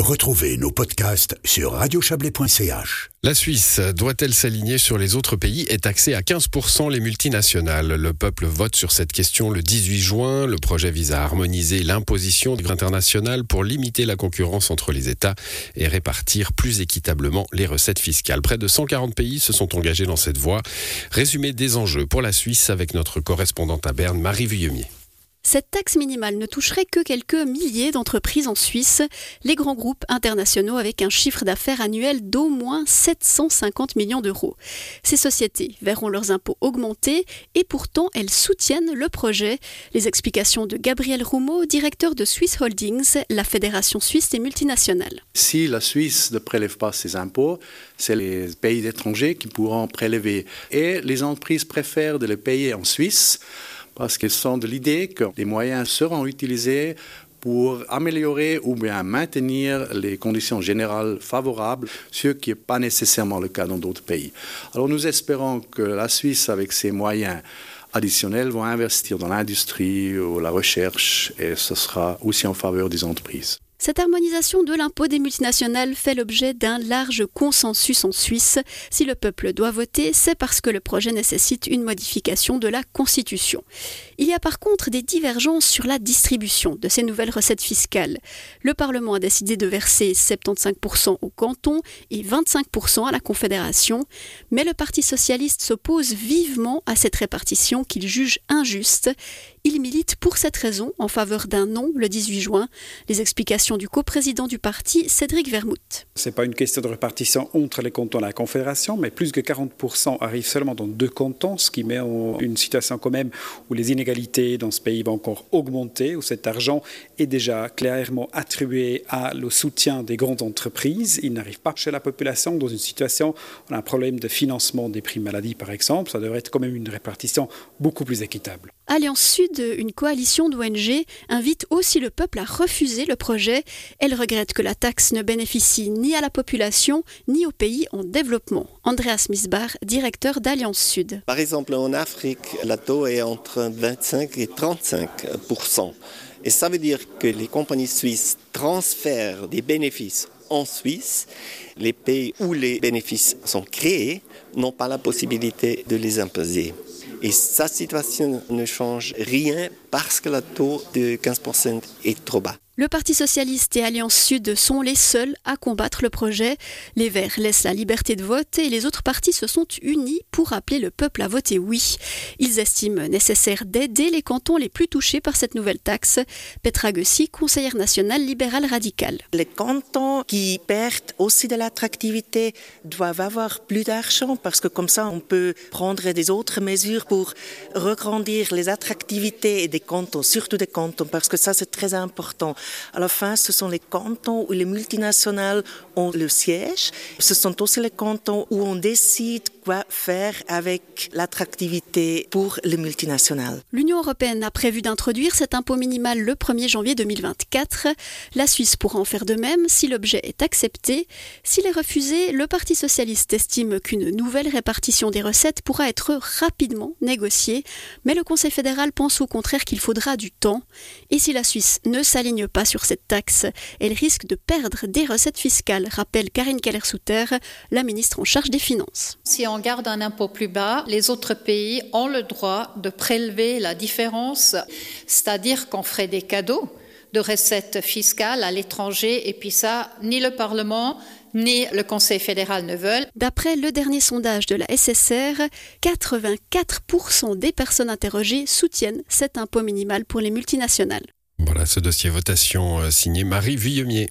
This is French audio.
Retrouvez nos podcasts sur radiochablais.ch. La Suisse doit-elle s'aligner sur les autres pays et taxer à 15% les multinationales? Le peuple vote sur cette question le 18 juin. Le projet vise à harmoniser l'imposition internationale pour limiter la concurrence entre les États et répartir plus équitablement les recettes fiscales. Près de 140 pays se sont engagés dans cette voie. Résumé des enjeux pour la Suisse avec notre correspondante à Berne, Marie Vuillemier. Cette taxe minimale ne toucherait que quelques milliers d'entreprises en Suisse, les grands groupes internationaux avec un chiffre d'affaires annuel d'au moins 750 millions d'euros. Ces sociétés verront leurs impôts augmenter et pourtant elles soutiennent le projet. Les explications de Gabriel Roumeau, directeur de Swiss Holdings, la fédération suisse des multinationales. Si la Suisse ne prélève pas ses impôts, c'est les pays étrangers qui pourront prélever. Et les entreprises préfèrent de les payer en Suisse parce qu'elles sont de l'idée que les moyens seront utilisés pour améliorer ou bien maintenir les conditions générales favorables, ce qui n'est pas nécessairement le cas dans d'autres pays. Alors nous espérons que la Suisse, avec ses moyens additionnels, va investir dans l'industrie ou la recherche et ce sera aussi en faveur des entreprises. Cette harmonisation de l'impôt des multinationales fait l'objet d'un large consensus en Suisse. Si le peuple doit voter, c'est parce que le projet nécessite une modification de la Constitution. Il y a par contre des divergences sur la distribution de ces nouvelles recettes fiscales. Le Parlement a décidé de verser 75% au canton et 25% à la Confédération, mais le Parti socialiste s'oppose vivement à cette répartition qu'il juge injuste. Il milite pour cette raison en faveur d'un non le 18 juin. Les explications du coprésident du parti, Cédric Vermouth. Ce n'est pas une question de répartition entre les cantons et la Confédération, mais plus que 40% arrivent seulement dans deux cantons, ce qui met en une situation quand même où les inégalités dans ce pays vont encore augmenter, où cet argent est déjà clairement attribué à le soutien des grandes entreprises. Il n'arrive pas chez la population dans une situation où on a un problème de financement des primes maladie, par exemple. Ça devrait être quand même une répartition beaucoup plus équitable. Alliance Sud, une coalition d'ONG, invite aussi le peuple à refuser le projet. Elle regrette que la taxe ne bénéficie ni à la population ni aux pays en développement. Andreas Misbar, directeur d'Alliance Sud. Par exemple, en Afrique, la taux est entre 25 et 35 Et ça veut dire que les compagnies suisses transfèrent des bénéfices en Suisse. Les pays où les bénéfices sont créés n'ont pas la possibilité de les imposer. Et sa situation ne change rien parce que le taux de 15% est trop bas. Le Parti socialiste et Alliance Sud sont les seuls à combattre le projet. Les Verts laissent la liberté de vote et les autres partis se sont unis pour appeler le peuple à voter oui. Ils estiment nécessaire d'aider les cantons les plus touchés par cette nouvelle taxe. Petra Gussi, conseillère nationale libérale radicale. Les cantons qui perdent aussi de l'attractivité doivent avoir plus d'argent parce que comme ça on peut prendre des autres mesures pour regrandir les attractivités des cantons, surtout des cantons, parce que ça c'est très important. À la fin, ce sont les cantons où les multinationales ont le siège. Ce sont aussi les cantons où on décide quoi faire avec l'attractivité pour les multinationales. L'Union européenne a prévu d'introduire cet impôt minimal le 1er janvier 2024. La Suisse pourra en faire de même si l'objet est accepté. S'il est refusé, le Parti socialiste estime qu'une nouvelle répartition des recettes pourra être rapidement négociée, mais le Conseil fédéral pense au contraire qu'il faudra du temps. Et si la Suisse ne s'aligne pas sur cette taxe, elle risque de perdre des recettes fiscales, rappelle Karine Keller-Souter, la ministre en charge des Finances. Si on garde un impôt plus bas, les autres pays ont le droit de prélever la différence, c'est-à-dire qu'on ferait des cadeaux de recettes fiscales à l'étranger, et puis ça, ni le Parlement, ni le Conseil fédéral ne veulent. D'après le dernier sondage de la SSR, 84% des personnes interrogées soutiennent cet impôt minimal pour les multinationales. Voilà ce dossier votation euh, signé Marie Vuillemier.